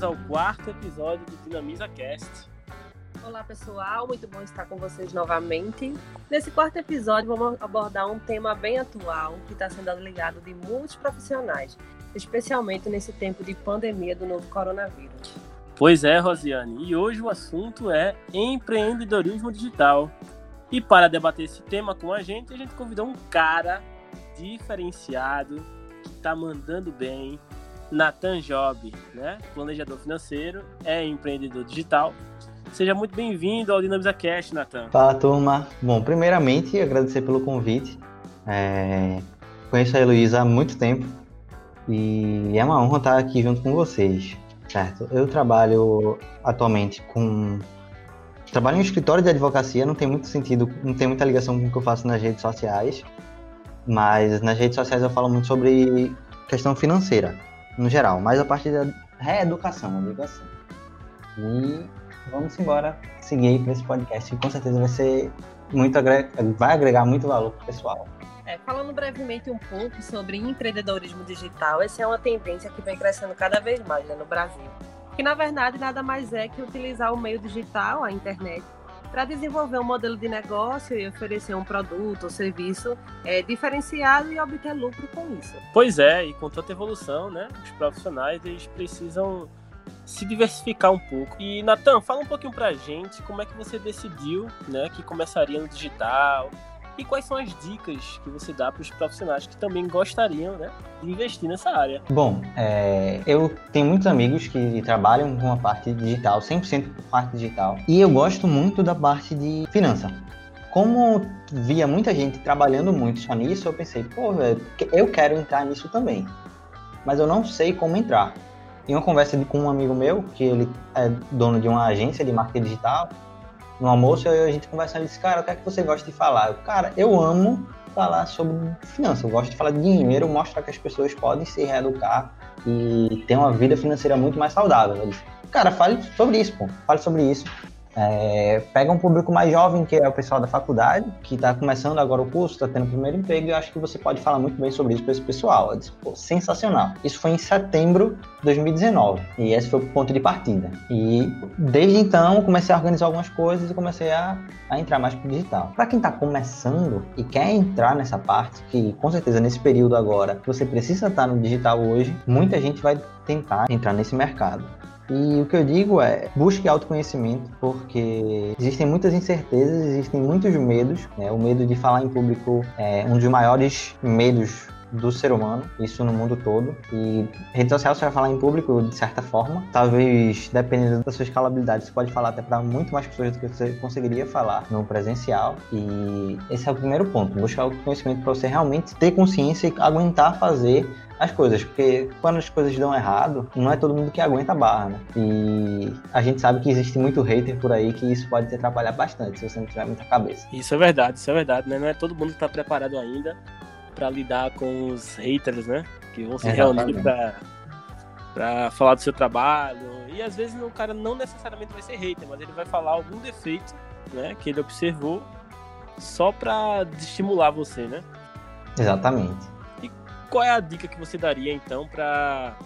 bem-vindos ao quarto episódio do Dinamiza Cast. Olá pessoal, muito bom estar com vocês novamente. Nesse quarto episódio vamos abordar um tema bem atual que está sendo ligado de muitos profissionais, especialmente nesse tempo de pandemia do novo coronavírus. Pois é, Rosiane, e hoje o assunto é empreendedorismo digital. E para debater esse tema com a gente, a gente convidou um cara diferenciado que está mandando bem, Nathan Job, né? Planejador financeiro, é empreendedor digital. Seja muito bem-vindo ao Dinamiza Cash, Nathan. Fala, turma. Bom, primeiramente, agradecer pelo convite. É... Conheço a Heloísa há muito tempo e é uma honra estar aqui junto com vocês, certo? Eu trabalho atualmente com... Trabalho em um escritório de advocacia, não tem muito sentido, não tem muita ligação com o que eu faço nas redes sociais, mas nas redes sociais eu falo muito sobre questão financeira no geral, mas a partir da reeducação, eu digo assim. E vamos embora seguir para esse podcast, que com certeza vai ser muito vai agregar muito valor para o pessoal. É, falando brevemente um pouco sobre empreendedorismo digital, essa é uma tendência que vem crescendo cada vez mais né, no Brasil. Que na verdade nada mais é que utilizar o meio digital, a internet, para desenvolver um modelo de negócio e oferecer um produto ou serviço é, diferenciado e obter lucro com isso. Pois é, e com tanta evolução, né, os profissionais eles precisam se diversificar um pouco. E Natan, fala um pouquinho pra gente como é que você decidiu, né, que começaria no digital, e quais são as dicas que você dá para os profissionais que também gostariam né, de investir nessa área? Bom, é, eu tenho muitos amigos que trabalham com a parte digital, 100% com parte digital, e eu gosto muito da parte de finança. Como via muita gente trabalhando muito só nisso, eu pensei, pô, eu quero entrar nisso também, mas eu não sei como entrar. Em uma conversa com um amigo meu, que ele é dono de uma agência de marketing digital, no almoço, e a gente conversando, disse, cara, o que é que você gosta de falar? Eu, cara, eu amo falar sobre finanças, eu gosto de falar de dinheiro, mostrar que as pessoas podem se reeducar e ter uma vida financeira muito mais saudável. Eu disse, cara, fale sobre isso, pô, fale sobre isso. É, pega um público mais jovem, que é o pessoal da faculdade, que está começando agora o curso, está tendo o primeiro emprego, e eu acho que você pode falar muito bem sobre isso para esse pessoal. Eu disse, pô, sensacional. Isso foi em setembro de 2019, e esse foi o ponto de partida. E desde então, comecei a organizar algumas coisas e comecei a, a entrar mais pro digital. Para quem está começando e quer entrar nessa parte, que com certeza nesse período agora você precisa estar no digital hoje, muita gente vai tentar entrar nesse mercado. E o que eu digo é, busque autoconhecimento, porque existem muitas incertezas, existem muitos medos. Né? O medo de falar em público é um dos maiores medos do ser humano, isso no mundo todo. E rede social você vai falar em público de certa forma. Talvez, dependendo da sua escalabilidade, você pode falar até para muito mais pessoas do que você conseguiria falar no presencial. E esse é o primeiro ponto, buscar o conhecimento para você realmente ter consciência e aguentar fazer as coisas, porque quando as coisas dão errado, não é todo mundo que aguenta a barra, né? E a gente sabe que existe muito hater por aí que isso pode te atrapalhar bastante se você não tiver muita cabeça. Isso é verdade, isso é verdade, né? Não é todo mundo que está preparado ainda para lidar com os haters, né? Que vão se Exatamente. reunir para para falar do seu trabalho. E às vezes o cara não necessariamente vai ser hater, mas ele vai falar algum defeito, né, que ele observou só para estimular você, né? Exatamente qual é a dica que você daria então para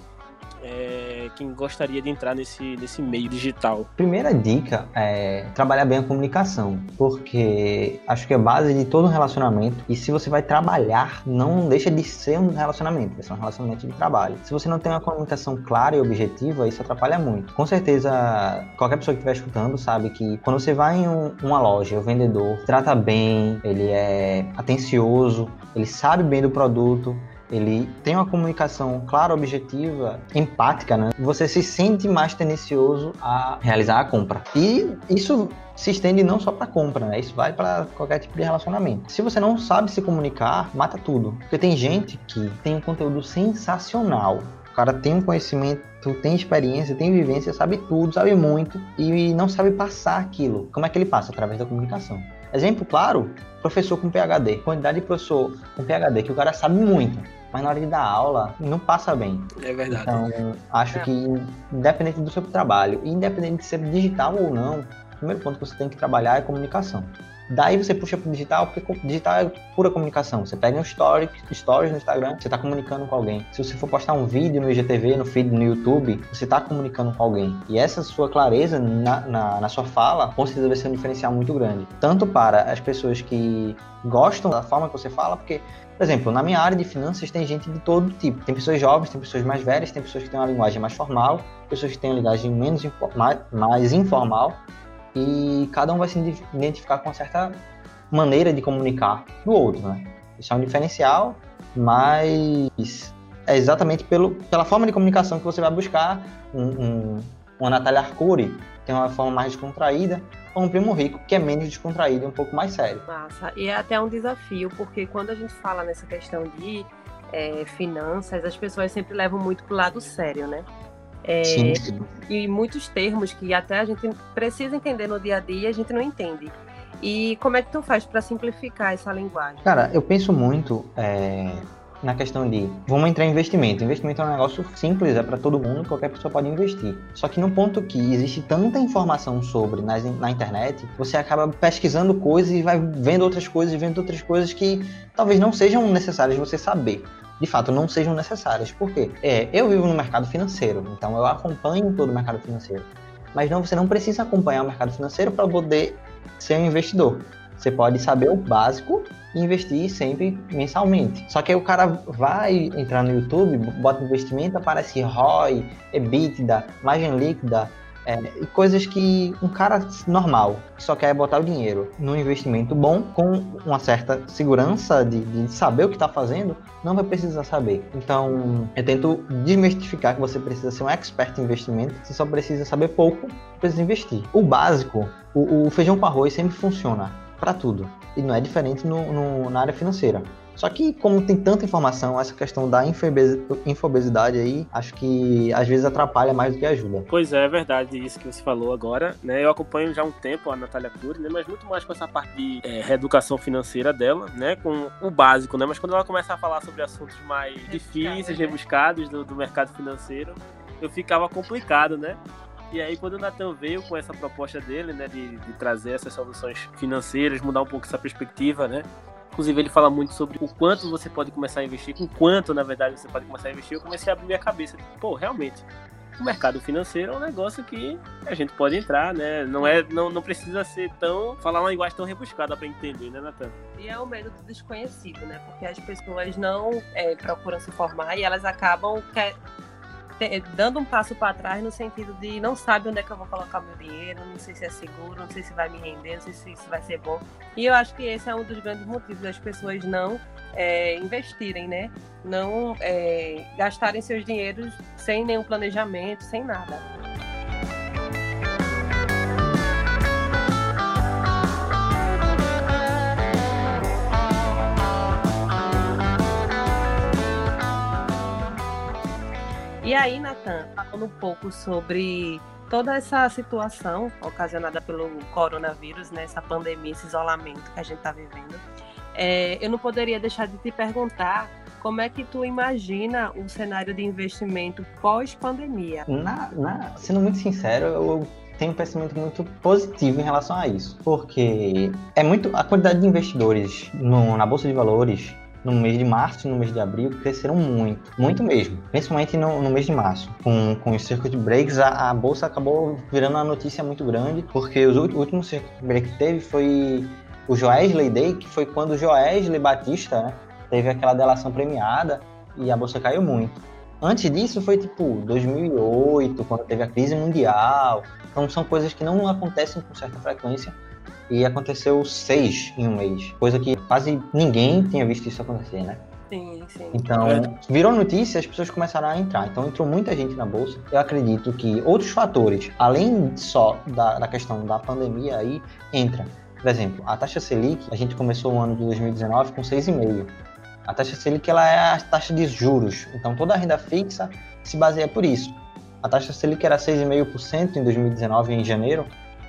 é, quem gostaria de entrar nesse, nesse meio digital? Primeira dica é trabalhar bem a comunicação, porque acho que é base de todo relacionamento. E se você vai trabalhar, não deixa de ser um relacionamento, ser um relacionamento de trabalho. Se você não tem uma comunicação clara e objetiva, isso atrapalha muito. Com certeza, qualquer pessoa que estiver escutando sabe que quando você vai em um, uma loja, o vendedor trata bem, ele é atencioso, ele sabe bem do produto ele tem uma comunicação clara, objetiva, empática, né? Você se sente mais tendencioso a realizar a compra. E isso se estende não só para compra, né? Isso vale para qualquer tipo de relacionamento. Se você não sabe se comunicar, mata tudo. Porque tem gente que tem um conteúdo sensacional. O cara tem um conhecimento, tem experiência, tem vivência, sabe tudo, sabe muito e não sabe passar aquilo. Como é que ele passa? Através da comunicação. Exemplo claro, professor com PhD. Quantidade de professor com PhD que o cara sabe muito, mas na hora de dar aula não passa bem. É verdade. Então, acho é. que independente do seu trabalho, independente de ser digital ou não, o primeiro ponto que você tem que trabalhar é comunicação. Daí você puxa para o digital, porque digital é pura comunicação. Você pega um story, stories no Instagram, você está comunicando com alguém. Se você for postar um vídeo no IGTV, no feed no YouTube, você está comunicando com alguém. E essa sua clareza na, na, na sua fala, com certeza vai ser um diferencial muito grande. Tanto para as pessoas que gostam da forma que você fala, porque por exemplo, na minha área de finanças tem gente de todo tipo. Tem pessoas jovens, tem pessoas mais velhas, tem pessoas que têm uma linguagem mais formal, pessoas que têm uma linguagem menos mais, mais informal e cada um vai se identificar com uma certa maneira de comunicar do outro, né? Isso é um diferencial, mas é exatamente pelo, pela forma de comunicação que você vai buscar. Um, um, uma Natália Arcuri tem uma forma mais descontraída, ou um Primo Rico que é menos descontraído e um pouco mais sério. Massa. E é até um desafio, porque quando a gente fala nessa questão de é, finanças, as pessoas sempre levam muito pro lado sério, né? É, sim, sim. E muitos termos que até a gente precisa entender no dia a dia, a gente não entende. E como é que tu faz para simplificar essa linguagem? Cara, eu penso muito é, na questão de vamos entrar em investimento. Investimento é um negócio simples, é para todo mundo, qualquer pessoa pode investir. Só que no ponto que existe tanta informação sobre na, na internet, você acaba pesquisando coisas e vai vendo outras coisas e vendo outras coisas que talvez não sejam necessárias você saber de fato não sejam necessárias. Por quê? É, eu vivo no mercado financeiro, então eu acompanho todo o mercado financeiro. Mas não, você não precisa acompanhar o mercado financeiro para poder ser um investidor. Você pode saber o básico e investir sempre mensalmente. Só que o cara vai entrar no YouTube, bota investimento, aparece ROI, EBITDA, margem líquida, é, coisas que um cara normal, que só quer botar o dinheiro num investimento bom, com uma certa segurança de, de saber o que está fazendo, não vai precisar saber. Então, eu tento desmistificar que você precisa ser um expert em investimento, você só precisa saber pouco, precisa investir. O básico, o, o feijão com arroz sempre funciona para tudo. E não é diferente no, no, na área financeira. Só que, como tem tanta informação, essa questão da infobesidade aí, acho que às vezes atrapalha mais do que ajuda. Pois é, é verdade isso que você falou agora, né? Eu acompanho já há um tempo a Natália Cury, né? Mas muito mais com essa parte de é, reeducação financeira dela, né? Com o básico, né? Mas quando ela começa a falar sobre assuntos mais difíceis, né? rebuscados do, do mercado financeiro, eu ficava complicado, né? E aí, quando o Nathan veio com essa proposta dele, né, de, de, trazer essas soluções financeiras, mudar um pouco essa perspectiva, né, Inclusive, ele fala muito sobre o quanto você pode começar a investir, com quanto, na verdade, você pode começar a investir. Eu comecei a abrir minha cabeça. Tipo, pô, realmente, o mercado financeiro é um negócio que a gente pode entrar, né? Não, é, não, não precisa ser tão. falar uma linguagem tão rebuscada para entender, né, Natan? E é o medo do desconhecido, né? Porque as pessoas não é, procuram se formar e elas acabam quer, dando um passo para trás no sentido de não sabe onde é que eu vou colocar meu dinheiro, não sei se é seguro, não sei se vai me render, não sei se isso vai ser bom. E eu acho que esse é um dos grandes motivos das pessoas não é, investirem, né? Não é, gastarem seus dinheiros sem nenhum planejamento, sem nada. E aí, Natan, falando um pouco sobre toda essa situação ocasionada pelo coronavírus, né, essa pandemia, esse isolamento que a gente está vivendo, é, eu não poderia deixar de te perguntar como é que tu imagina o cenário de investimento pós-pandemia? Sendo muito sincero, eu tenho um pensamento muito positivo em relação a isso, porque é muito a quantidade de investidores no, na bolsa de valores no mês de março e no mês de abril cresceram muito, muito mesmo, principalmente no, no mês de março. Com, com os circuit breaks, a, a, bolsa acabou virando uma notícia muito grande, porque os últimos circuit break que teve foi o Joesley Day, que foi quando o Joesley Batista né, teve aquela delação premiada e a bolsa caiu muito. Antes disso foi tipo 2008, quando teve a crise mundial. Então são coisas que não acontecem com certa frequência e aconteceu seis em um mês, coisa que quase ninguém tinha visto isso acontecer, né? Sim, sim. Então, é. virou notícia, as pessoas começaram a entrar. Então, entrou muita gente na bolsa. Eu acredito que outros fatores, além só da, da questão da pandemia, aí entra. Por exemplo, a taxa Selic, a gente começou o ano de 2019 com 6,5. A taxa Selic ela é a taxa de juros. Então, toda a renda fixa se baseia por isso. A taxa Selic era 6,5% em 2019, em janeiro,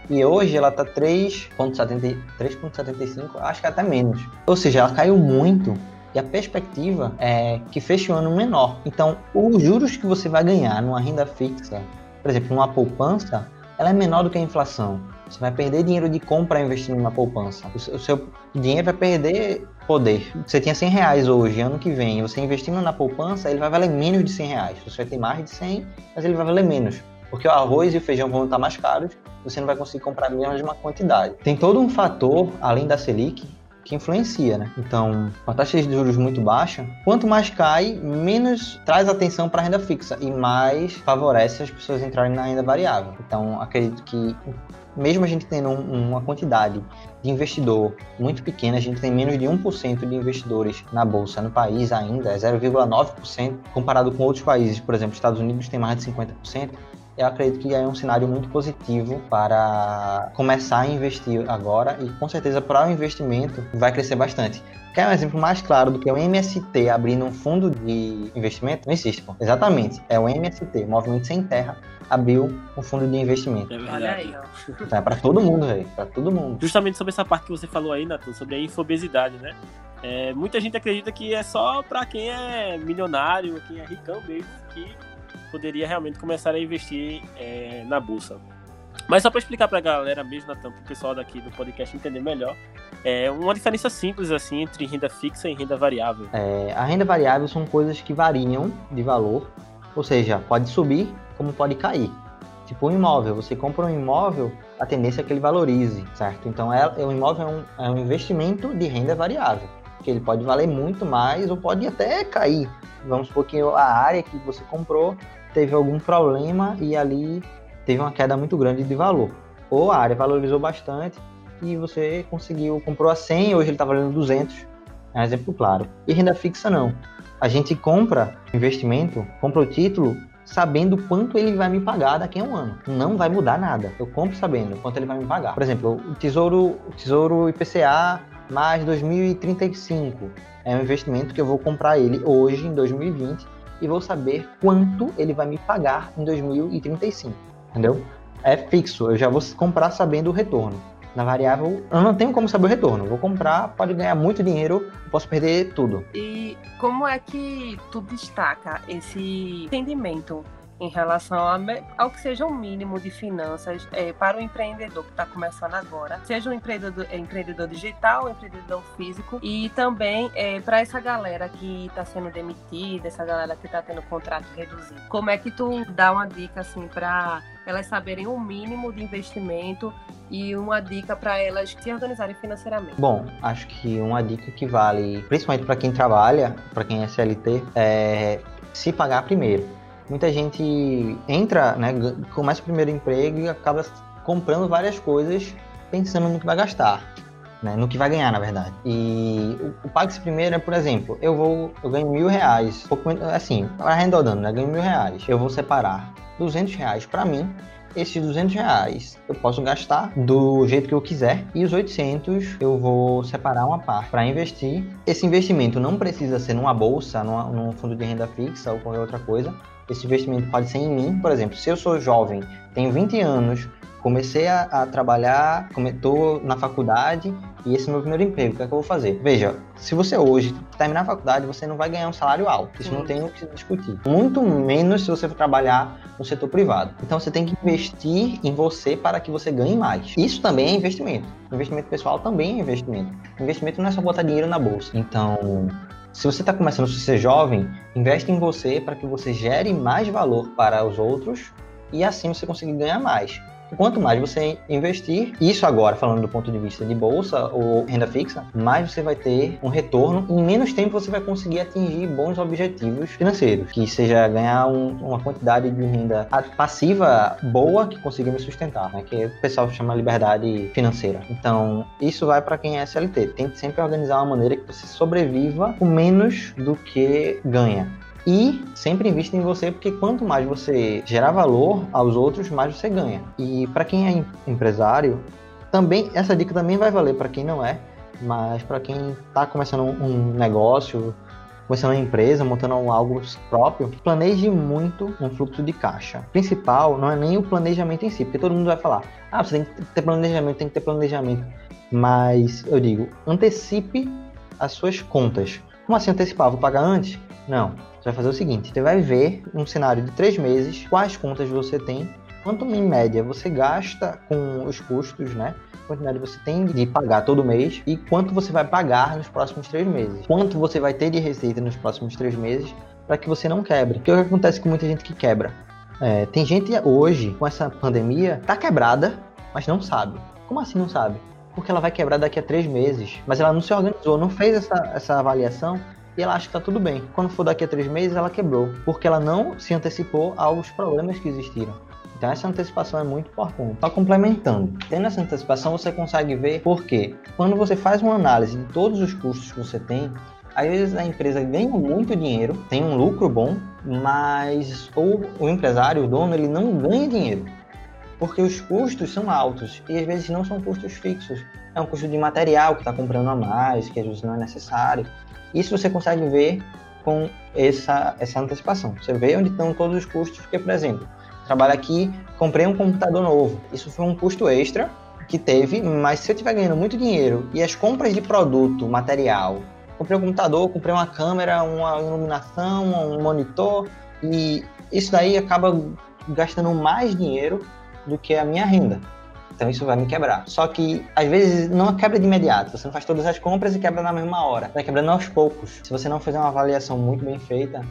e hoje ela está 3,75, acho que até menos. Ou seja, ela caiu muito e a perspectiva é que feche o ano menor. Então, os juros que você vai ganhar numa renda fixa, por exemplo, numa poupança, ela é menor do que a inflação. Você vai perder dinheiro de compra investindo na poupança. O seu dinheiro vai perder poder. Você tinha 100 reais hoje, ano que vem, você investindo na poupança, ele vai valer menos de 100 reais. Você vai ter mais de 100, mas ele vai valer menos. Porque o arroz e o feijão vão estar mais caros, você não vai conseguir comprar a mesma quantidade. Tem todo um fator, além da Selic, que influencia, né? Então, com a taxa de juros muito baixa, quanto mais cai, menos traz atenção para a renda fixa e mais favorece as pessoas entrarem na renda variável. Então, acredito que mesmo a gente tendo uma quantidade de investidor muito pequena, a gente tem menos de 1% de investidores na bolsa no país ainda, é 0,9%, comparado com outros países, por exemplo, Estados Unidos tem mais de 50%, eu acredito que é um cenário muito positivo para começar a investir agora e com certeza para o investimento vai crescer bastante. Quer um exemplo mais claro do que o MST abrindo um fundo de investimento? Não existe, pô. Exatamente. É o MST, Movimento Sem Terra, abriu um fundo de investimento. É Olha aí, verdade. ó. Então, é para todo mundo, velho. Para todo mundo. Justamente sobre essa parte que você falou aí, Nathan, sobre a infobesidade, né? É, muita gente acredita que é só para quem é milionário, quem é ricão mesmo, que poderia realmente começar a investir é, na bolsa. Mas só para explicar para a galera mesmo, Natan, para o pessoal daqui do podcast entender melhor, é uma diferença simples assim entre renda fixa e renda variável. É, a renda variável são coisas que variam de valor, ou seja, pode subir como pode cair. Tipo um imóvel, você compra um imóvel, a tendência é que ele valorize, certo? Então é, o imóvel é um, é um investimento de renda variável, que ele pode valer muito mais ou pode até cair. Vamos supor que a área que você comprou teve algum problema e ali teve uma queda muito grande de valor. Ou a área valorizou bastante e você conseguiu, comprou a 100, hoje ele está valendo 200. É um exemplo claro. E renda fixa não. A gente compra investimento, compra o título sabendo quanto ele vai me pagar daqui a um ano. Não vai mudar nada. Eu compro sabendo quanto ele vai me pagar. Por exemplo, o Tesouro, o tesouro IPCA mais 2035 é um investimento que eu vou comprar ele hoje, em 2020, e vou saber quanto ele vai me pagar em 2035. Entendeu? É fixo, eu já vou comprar sabendo o retorno. Na variável, eu não tenho como saber o retorno. Vou comprar, pode ganhar muito dinheiro, posso perder tudo. E como é que tu destaca esse entendimento em relação a ao que seja um mínimo de finanças eh, para o empreendedor que está começando agora, seja um empreendedor, eh, empreendedor digital, um empreendedor físico, e também para essa galera que está sendo demitida, essa galera que está tendo contrato reduzido. Como é que tu dá uma dica assim para elas saberem o mínimo de investimento e uma dica para elas se organizarem financeiramente? Bom, acho que uma dica que vale, principalmente para quem trabalha, para quem é CLT, é se pagar primeiro. Muita gente entra, né, começa o primeiro emprego e acaba comprando várias coisas pensando no que vai gastar, né, no que vai ganhar, na verdade. E o, pague-se primeiro é, por exemplo, eu vou, eu ganho mil reais, pouco, assim, arredondando, né, ganho mil reais, eu vou separar 200 reais para mim esses 200 reais eu posso gastar do jeito que eu quiser e os 800 eu vou separar uma parte para investir. Esse investimento não precisa ser numa bolsa, numa, num fundo de renda fixa ou qualquer outra coisa. Esse investimento pode ser em mim, por exemplo, se eu sou jovem, tenho 20 anos, comecei a, a trabalhar, estou na faculdade e esse é o meu primeiro emprego, o que é que eu vou fazer? Veja, se você hoje terminar a faculdade, você não vai ganhar um salário alto, isso Sim. não tem o que se discutir. Muito menos se você for trabalhar no setor privado. Então você tem que investir em você para que você ganhe mais. Isso também é investimento. Investimento pessoal também é investimento. Investimento não é só botar dinheiro na bolsa. Então, se você está começando a ser jovem, investe em você para que você gere mais valor para os outros e assim você conseguir ganhar mais. Quanto mais você investir, isso agora falando do ponto de vista de bolsa ou renda fixa, mais você vai ter um retorno em menos tempo você vai conseguir atingir bons objetivos financeiros, que seja ganhar um- uma quantidade de renda passiva boa que consiga me sustentar, né? que o pessoal chama liberdade financeira. Então, isso vai para quem é SLT. Tente sempre organizar uma maneira que você sobreviva com menos do que ganha. E sempre invista em você, porque quanto mais você gerar valor aos outros, mais você ganha. E para quem é em- empresário, também essa dica também vai valer para quem não é, mas para quem está começando um, negócio, começando uma empresa, montando algo próprio, planeje muito um fluxo de caixa. O principal não é nem o planejamento em si, porque todo mundo vai falar: ah, você tem que ter planejamento, tem que ter planejamento. Mas eu digo, antecipe as suas contas. Como assim antecipar? Vou pagar antes? Não. Você vai fazer o seguinte: você vai ver um cenário de três meses quais contas você tem quanto em média você gasta com os custos, né? Média você tem de pagar todo mês e quanto você vai pagar nos próximos três meses. Quanto você vai ter de receita nos próximos três meses para que você não quebre. Porque o que acontece com muita gente que quebra? É, tem gente hoje, com essa pandemia, tá quebrada, mas não sabe. Como assim não sabe? Porque ela vai quebrar daqui a três meses. Mas ela não se organizou, não fez essa, essa avaliação e ela acha que tá tudo bem. Quando for daqui a três meses, ela quebrou. Porque ela não se antecipou aos problemas que existiram. Então essa antecipação é muito importante. Só complementando, tendo essa antecipação você consegue ver porque quando você faz uma análise de todos os custos que você tem, às vezes a empresa ganha muito dinheiro, tem um lucro bom, mas ou o empresário, o dono, ele não ganha dinheiro. Porque os custos são altos e às vezes não são custos fixos. É um custo de material que está comprando a mais, que às vezes não é necessário. Isso você consegue ver com essa, essa antecipação. Você vê onde estão todos os custos, porque, por exemplo, trabalho aqui, comprei um computador novo. Isso foi um custo extra que teve, mas se eu estiver ganhando muito dinheiro e as compras de produto, material, comprei um computador, comprei uma câmera, uma iluminação, um monitor, e isso daí acaba gastando mais dinheiro do que a minha renda. Então isso vai me quebrar. Só que às vezes não quebra de imediato. Você não faz todas as compras e quebra na mesma hora. Vai quebrando aos poucos. Se você não fizer uma avaliação muito bem feita,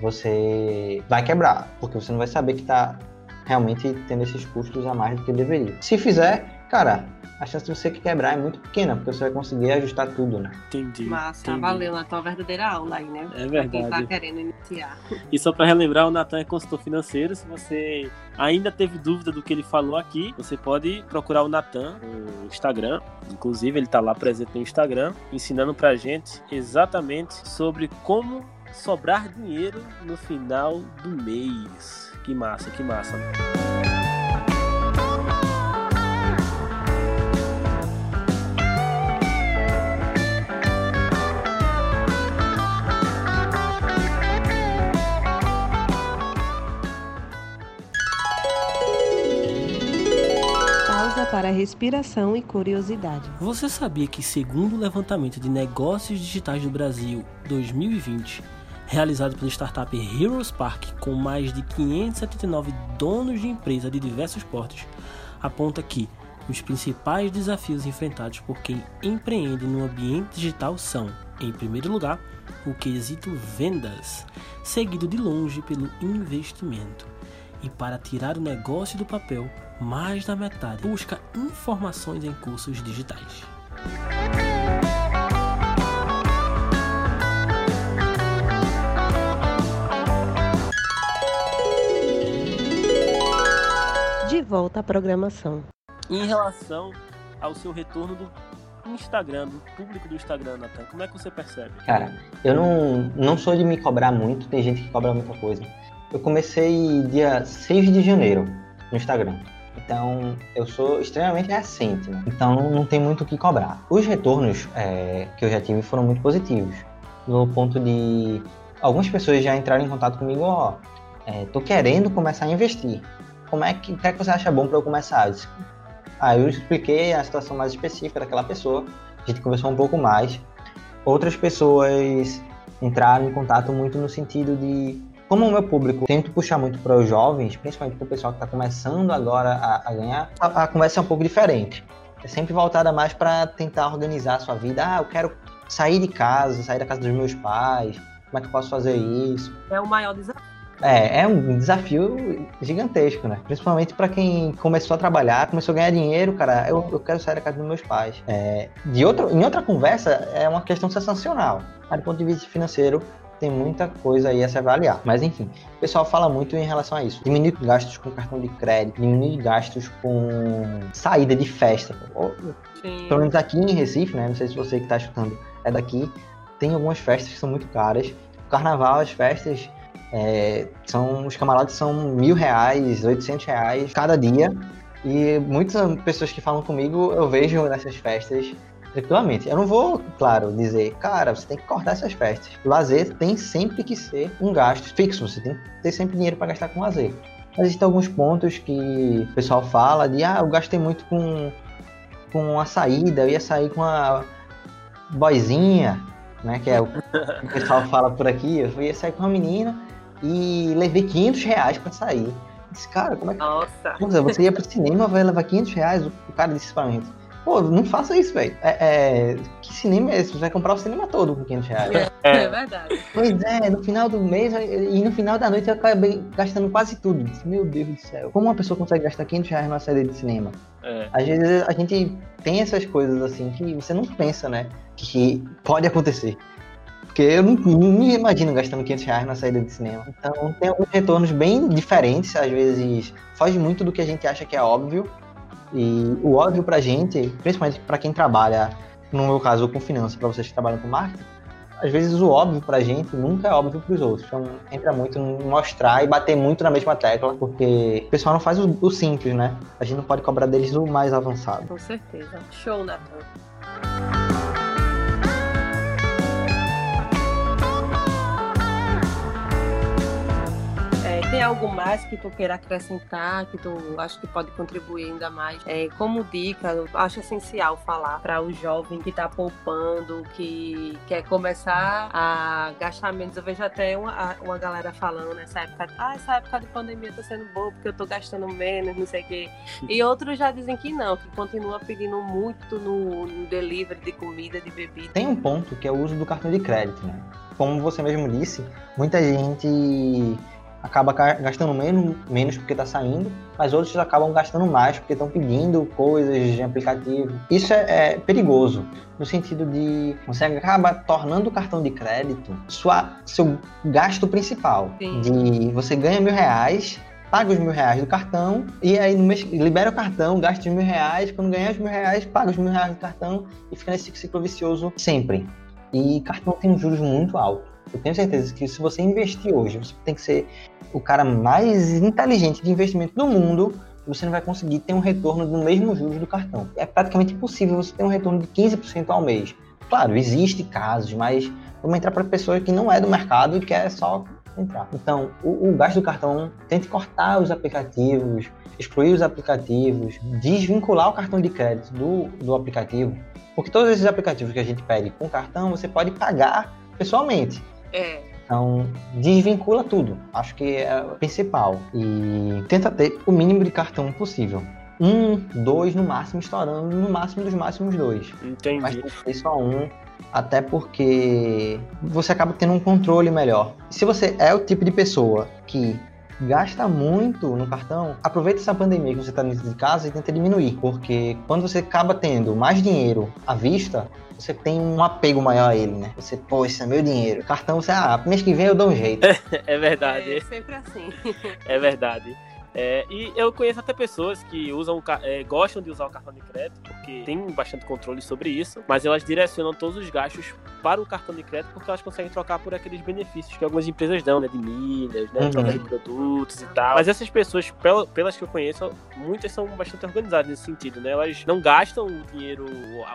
você vai quebrar, porque você não vai saber que está realmente tendo esses custos a mais do que deveria. Se fizer, cara, a chance de você quebrar é muito pequena, porque você vai conseguir ajustar tudo, né? Entendi. Massa, entendi. valeu na tua verdadeira aula aí, né? É Pra Quem tá verdade. querendo iniciar. E só para relembrar, o Natan é consultor financeiro. Se você ainda teve dúvida do que ele falou aqui, você pode procurar o Natan no Instagram. Inclusive, ele tá lá presente no Instagram, ensinando pra gente exatamente sobre como sobrar dinheiro no final do mês. Que massa, que massa. Respiração e curiosidade. Você sabia que, segundo o levantamento de negócios digitais do Brasil 2020, realizado pela startup Heroes Park, com mais de 579 donos de empresa de diversos portos, aponta que os principais desafios enfrentados por quem empreende no ambiente digital são, em primeiro lugar, o quesito vendas, seguido de longe pelo investimento. E para tirar o negócio do papel, mais da metade busca informações em cursos digitais. De volta à programação. Em relação ao seu retorno do Instagram, do público do Instagram, Natan, como é que você percebe? Cara, eu não, não sou de me cobrar muito, tem gente que cobra muita coisa. Eu comecei dia 6 de janeiro no Instagram. Então, eu sou extremamente recente, né? Então, não, tem muito o que cobrar. Os retornos é, que eu já tive foram muito positivos. No ponto de... Algumas pessoas já entraram em contato comigo, ó... É, tô querendo começar a investir. Como é que, que, é que você acha bom para eu começar? Disse, Aí eu expliquei a situação mais específica daquela pessoa. A gente conversou um pouco mais. Outras pessoas entraram em contato muito no sentido de como o meu público tento puxar muito para os jovens, principalmente para o pessoal que está começando agora a, a ganhar, a, a, conversa é um pouco diferente. É sempre voltada mais para tentar organizar a sua vida. Ah, eu quero sair de casa, sair da casa dos meus pais. Como é que eu posso fazer isso? É o maior desafio. É, é um desafio gigantesco, né? Principalmente para quem começou a trabalhar, começou a ganhar dinheiro, cara. Eu, eu quero sair da casa dos meus pais. É, de outro, em outra conversa, é uma questão sensacional. Mas do ponto de vista financeiro, tem muita coisa aí a se avaliar. Mas enfim, o pessoal fala muito em relação a isso. Diminuir gastos com cartão de crédito, diminuir gastos com saída de festa. Sim. Pelo menos aqui em Recife, né? Não sei se você que está escutando é daqui. Tem algumas festas que são muito caras. O carnaval, as festas, é, são os camaradas são mil reais, 800 reais cada dia. E muitas pessoas que falam comigo eu vejo nessas festas tranquilamente. Eu não vou, claro, dizer, cara, você tem que cortar essas festas. Lazer tem sempre que ser um gasto fixo, você tem que ter sempre dinheiro para gastar com lazer. Mas existem alguns pontos que o pessoal fala de, ah, eu gastei muito com, com a saída, eu ia sair com a boizinha, né, que é o que o pessoal fala por aqui, eu ia sair com uma menina e levei 500 reais para sair. Disse, cara, como é que. Nossa, você ia pro cinema, vai levar 500 reais? O cara disse pra mim. Pô, não faça isso, velho. É, é, que cinema é esse? Você vai comprar o cinema todo com 500 reais. É, é verdade. Pois é, no final do mês e no final da noite eu acabei gastando quase tudo. Meu Deus do céu. Como uma pessoa consegue gastar 500 reais numa saída de cinema? É. Às vezes a gente tem essas coisas assim que você não pensa, né? Que pode acontecer. Porque eu não, não me imagino gastando 500 reais na saída de cinema. Então tem alguns retornos bem diferentes, às vezes foge muito do que a gente acha que é óbvio. E o óbvio pra gente, principalmente para quem trabalha, no meu caso com finanças, para vocês que trabalham com marketing, às vezes o óbvio pra gente nunca é óbvio pros outros. Então entra muito em mostrar e bater muito na mesma tecla, porque o pessoal não faz o, o simples, né? A gente não pode cobrar deles o mais avançado. Com certeza. Show, Natan. Tem algo mais que tu queira acrescentar, que tu acha que pode contribuir ainda mais? É, como dica, eu acho essencial falar para o jovem que está poupando, que quer começar a gastar menos. Eu vejo até uma, uma galera falando nessa época, ah, essa época de pandemia está sendo boa porque eu estou gastando menos, não sei o quê. E outros já dizem que não, que continua pedindo muito no, no delivery de comida, de bebida. Tem um ponto que é o uso do cartão de crédito, né? Como você mesmo disse, muita gente acaba gastando menos, menos porque está saindo, mas outros acabam gastando mais porque estão pedindo coisas de aplicativo. Isso é, é, perigoso, no sentido de você acaba tornando o cartão de crédito sua, seu gasto principal. Sim. De você ganha mil reais, paga os mil reais do cartão, e aí no mês, libera o cartão, gasta os mil reais, quando ganhar os mil reais, paga os mil reais do cartão e fica nesse ciclo vicioso sempre. E cartão tem juros muito altos. Eu tenho certeza que se você investir hoje, você tem que ser o cara mais inteligente de investimento do mundo, você não vai conseguir ter um retorno do mesmo juros do cartão. É praticamente impossível você ter um retorno de 15% ao mês. Claro, existe casos, mas vamos entrar para pessoa que não é do mercado e quer só entrar. Então, o, o gasto do cartão, tente cortar os aplicativos, excluir os aplicativos, desvincular o cartão de crédito do, do aplicativo, porque todos esses aplicativos que a gente pede com cartão, você pode pagar pessoalmente. É. Então, desvincula tudo. Acho que é o principal. E tenta ter o mínimo de cartão possível. Um, dois no máximo, estourando no máximo dos máximos dois. Entendi. Mas tem que ter só um, até porque você acaba tendo um controle melhor. Se você é o tipo de pessoa que gasta muito no cartão, aproveita essa pandemia que você está dentro de casa e tenta diminuir, porque quando você acaba tendo mais dinheiro à vista, você tem um apego maior a ele, né? Você, pô, esse é meu dinheiro. Cartão, você, ah, mês que vem eu dou um jeito. É verdade. É sempre assim. É verdade. É, e eu conheço até pessoas que usam, é, gostam de usar o cartão de crédito porque tem bastante controle sobre isso, mas elas direcionam todos os gastos para o cartão de crédito porque elas conseguem trocar por aqueles benefícios que algumas empresas dão, né? De milhas, né? Uhum. Troca de produtos e tal. Mas essas pessoas, pelas que eu conheço, muitas são bastante organizadas nesse sentido, né? Elas não gastam o dinheiro,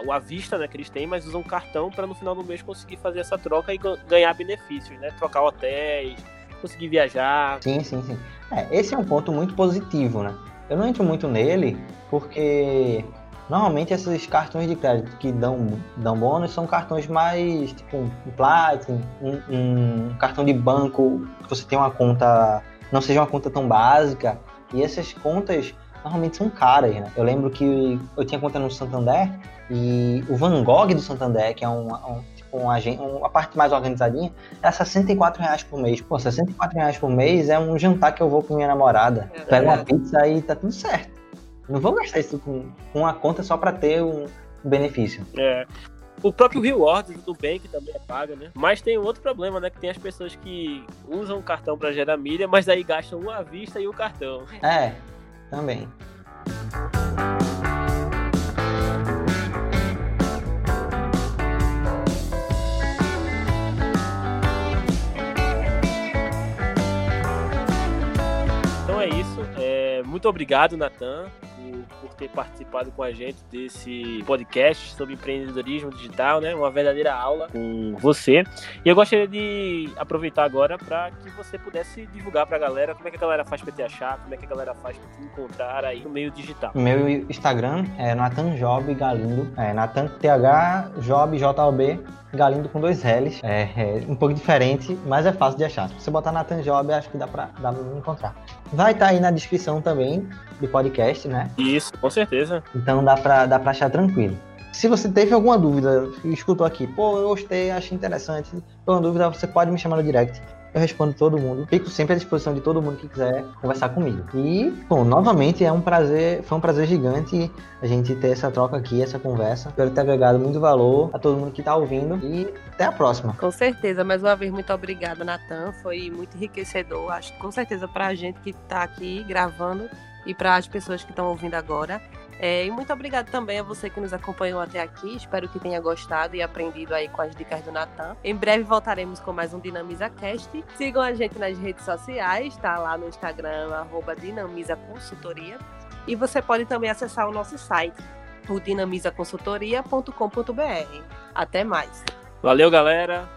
o à vista, né? Que eles têm, mas usam cartão para no final do mês conseguir fazer essa troca e ganhar benefícios, né? Trocar hotéis conseguir viajar. Sim, sim, sim. É, esse é um ponto muito positivo, né? Eu não entro muito nele porque normalmente esses cartões de crédito que dão, dão bônus são cartões mais tipo um Platinum, um, um cartão de banco que você tem uma conta, não seja uma conta tão básica. E essas contas normalmente são caras, né? Eu lembro que eu tinha conta no Santander e o Van Gogh do Santander, que é um, um com a, gente, a parte mais organizadinha, é 64 reais por mês. Pô, 64 reais por mês é um jantar que eu vou com minha namorada. É Pego uma pizza e tá tudo certo. Não vou gastar isso com, com uma conta só pra ter um benefício. É. O próprio Rewards do Nubank também é pago, né? Mas tem outro problema, né? Que tem as pessoas que usam o cartão para gerar milha, mas aí gastam uma vista e o cartão. É, também. Muito obrigado, Natan, por, por ter participado com a gente desse podcast sobre empreendedorismo digital, né? Uma verdadeira aula com você. E eu gostaria de aproveitar agora para que você pudesse divulgar para a galera como é que a galera faz para te achar, como é que a galera faz para te encontrar aí no meio digital. Meu Instagram é Nathan Job Galindo. É Nathan TH Job Galindo com dois L's. É, é um pouco diferente, mas é fácil de achar. Se você botar Nathan Job, acho que dá pra, dá pra me encontrar. Vai estar aí na descrição também do podcast, né? Isso, com certeza. Então dá pra, dá pra achar tranquilo. Se você teve alguma dúvida, escutou aqui, pô, eu gostei, achei interessante, alguma dúvida, você pode me chamar no direct. Eu respondo todo mundo. Fico sempre à disposição de todo mundo que quiser conversar comigo. E, bom, novamente é um prazer, foi um prazer gigante a gente ter essa troca aqui, essa conversa. Espero ter agregado muito valor a todo mundo que está ouvindo e até a próxima. Com certeza, mais uma vez, muito obrigada, Natan. Foi muito enriquecedor. Acho com certeza para a gente que está aqui gravando e para as pessoas que estão ouvindo agora. É, e muito obrigado também a você que nos acompanhou até aqui. Espero que tenha gostado e aprendido aí com as dicas do Natan. Em breve voltaremos com mais um Dinamiza Cast. Sigam a gente nas redes sociais, tá lá no Instagram, arroba Dinamiza Consultoria. E você pode também acessar o nosso site, o dinamizaconsultoria.com.br. Até mais. Valeu, galera.